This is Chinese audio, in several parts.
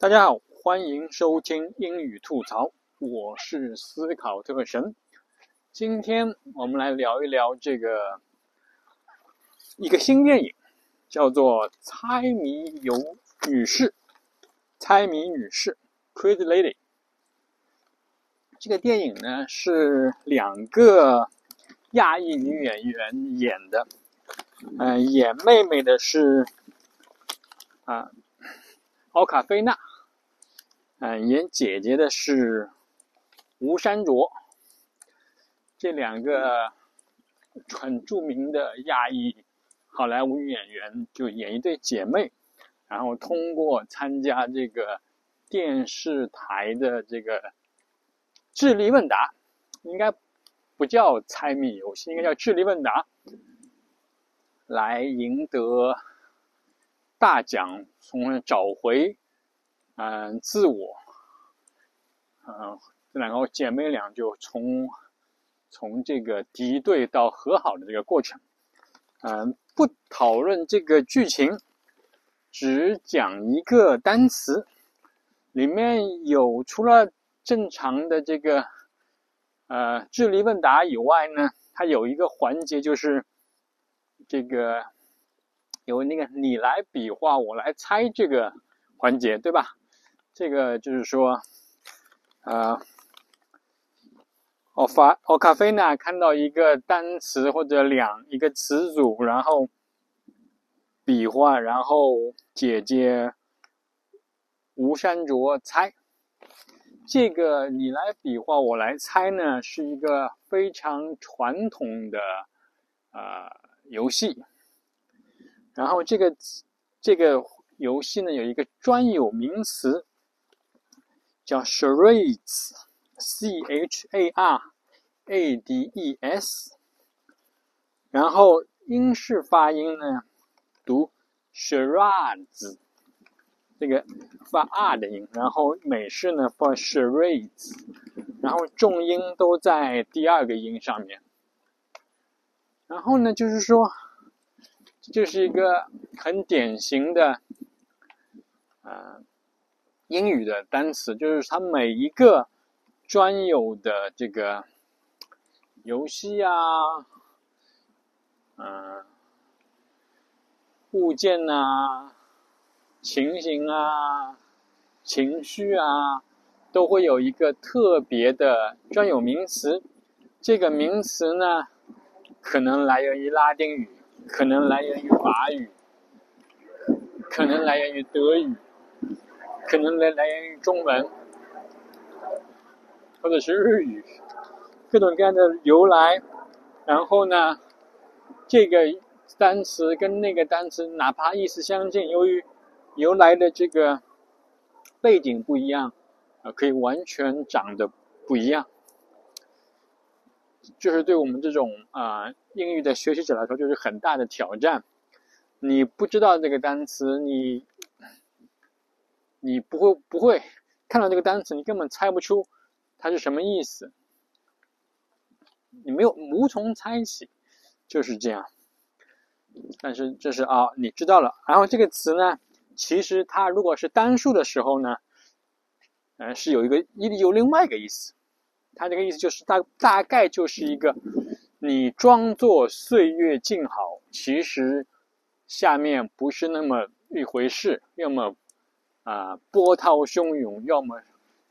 大家好，欢迎收听英语吐槽，我是思考特神。今天我们来聊一聊这个一个新电影，叫做《猜谜游女士》。猜谜女士，Crazy Lady。这个电影呢是两个亚裔女演员演的，呃，演妹妹的是啊奥卡菲娜，嗯，演姐姐的是吴珊卓。这两个很著名的亚裔好莱坞演员就演一对姐妹，然后通过参加这个电视台的这个。智力问答应该不叫猜谜游戏，应该叫智力问答，来赢得大奖，从而找回嗯自我。嗯，这两个姐妹俩就从从这个敌对到和好的这个过程。嗯，不讨论这个剧情，只讲一个单词，里面有除了。正常的这个呃智力问答以外呢，它有一个环节就是这个有那个你来比划我来猜这个环节，对吧？这个就是说，呃，奥法奥卡菲娜看到一个单词或者两一个词组，然后比划，然后姐姐吴山卓猜。这个你来比划，我来猜呢，是一个非常传统的呃游戏。然后这个这个游戏呢，有一个专有名词叫 charades，c h a r a d e s。然后英式发音呢，读 charades。这个发 r 的音，然后美式呢发 charades，然后重音都在第二个音上面。然后呢，就是说，这是一个很典型的，呃，英语的单词，就是它每一个专有的这个游戏啊，嗯，物件呐。情形啊，情绪啊，都会有一个特别的专有名词。这个名词呢，可能来源于拉丁语，可能来源于法语，可能来源于德语，可能来来源于中文，或者是日语，各种各样的由来。然后呢，这个单词跟那个单词，哪怕意思相近，由于由来的这个背景不一样，啊，可以完全长得不一样，就是对我们这种啊英语的学习者来说，就是很大的挑战。你不知道这个单词，你你不会不会看到这个单词，你根本猜不出它是什么意思，你没有无从猜起，就是这样。但是这是啊，你知道了，然后这个词呢？其实它如果是单数的时候呢，呃，是有一个一有另外一个意思，它这个意思就是大大概就是一个你装作岁月静好，其实下面不是那么一回事，要么啊波涛汹涌，要么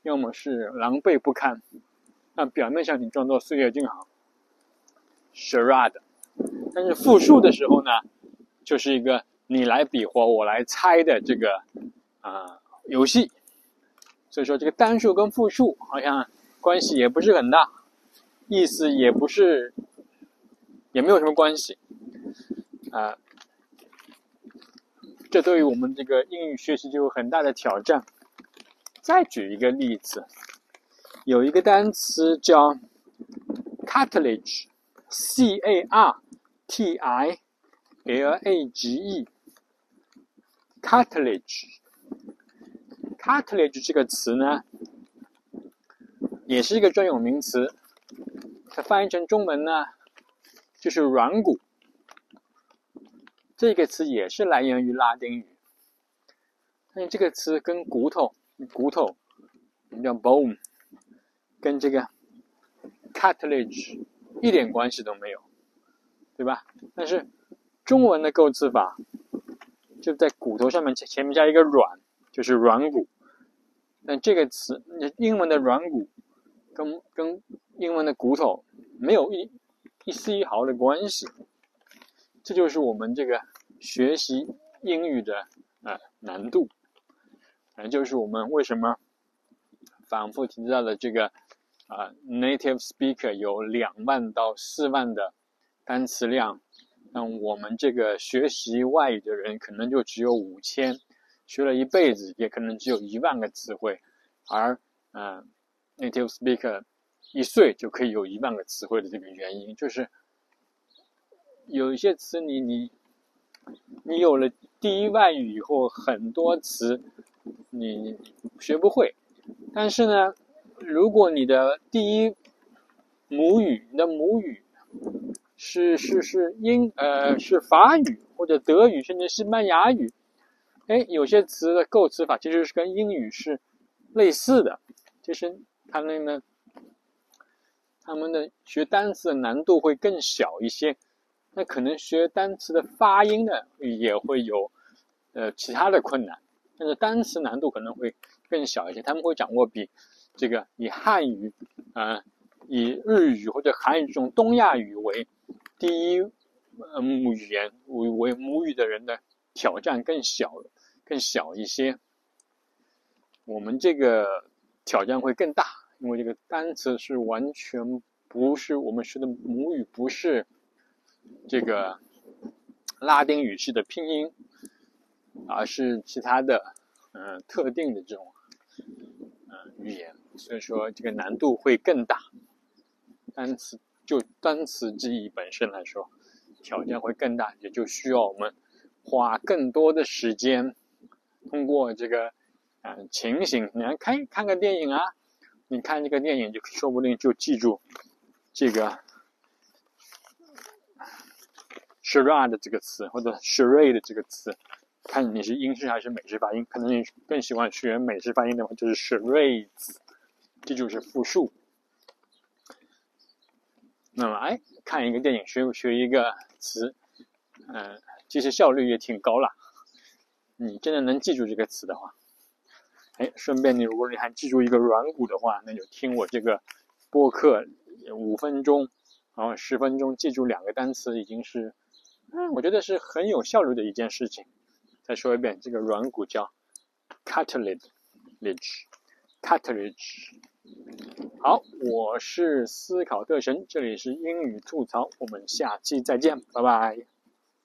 要么是狼狈不堪。那表面上你装作岁月静好，charade，但是复数的时候呢，就是一个。你来比划，我来猜的这个啊游戏，所以说这个单数跟复数好像关系也不是很大，意思也不是，也没有什么关系啊。这对于我们这个英语学习就有很大的挑战。再举一个例子，有一个单词叫 cartilage，c a r t i l a g e。cartilage，cartilage 这个词呢，也是一个专有名词。它翻译成中文呢，就是软骨。这个词也是来源于拉丁语。那这个词跟骨头、骨头，我们叫 bone，跟这个 cartilage 一点关系都没有，对吧？但是中文的构词法就在骨头上面前前面加一个软，就是软骨。但这个词，英文的软骨跟跟英文的骨头没有一一丝一毫的关系。这就是我们这个学习英语的呃难度，也就是我们为什么反复提到的这个啊，native speaker 有两万到四万的单词量，那我们这个学习外语的人可能就只有五千，学了一辈子也可能只有一万个词汇，而嗯，native speaker 一岁就可以有一万个词汇的这个原因就是。有一些词，你你你有了第一外语以后，很多词你学不会。但是呢，如果你的第一母语，你的母语是是是英呃是法语或者德语，甚至西班牙语，哎，有些词的构词法其实是跟英语是类似的，就是他们呢，他们的学单词的难度会更小一些。那可能学单词的发音呢，也会有呃其他的困难，但是单词难度可能会更小一些。他们会掌握比这个以汉语啊、以日语或者韩语这种东亚语为第一呃母语言为为母语的人的挑战更小更小一些。我们这个挑战会更大，因为这个单词是完全不是我们学的母语，不是。这个拉丁语系的拼音，而是其他的嗯特定的这种嗯语言，所以说这个难度会更大。单词就单词记忆本身来说，挑战会更大，也就需要我们花更多的时间，通过这个嗯情形，你来看看个电影啊，你看这个电影就说不定就记住这个。Charade 这个词，或者 charade 这个词，看你是英式还是美式发音。可能你更喜欢学美式发音的话，就是 charades，记住是复数。那么，哎，看一个电影学学一个词，嗯，其实效率也挺高了。你真的能记住这个词的话，哎，顺便你如果你还记住一个软骨的话，那就听我这个播客五分钟，然后十分钟记住两个单词已经是。我觉得是很有效率的一件事情。再说一遍，这个软骨叫 cartilage，cartilage。好，我是思考特神，这里是英语吐槽，我们下期再见，拜拜。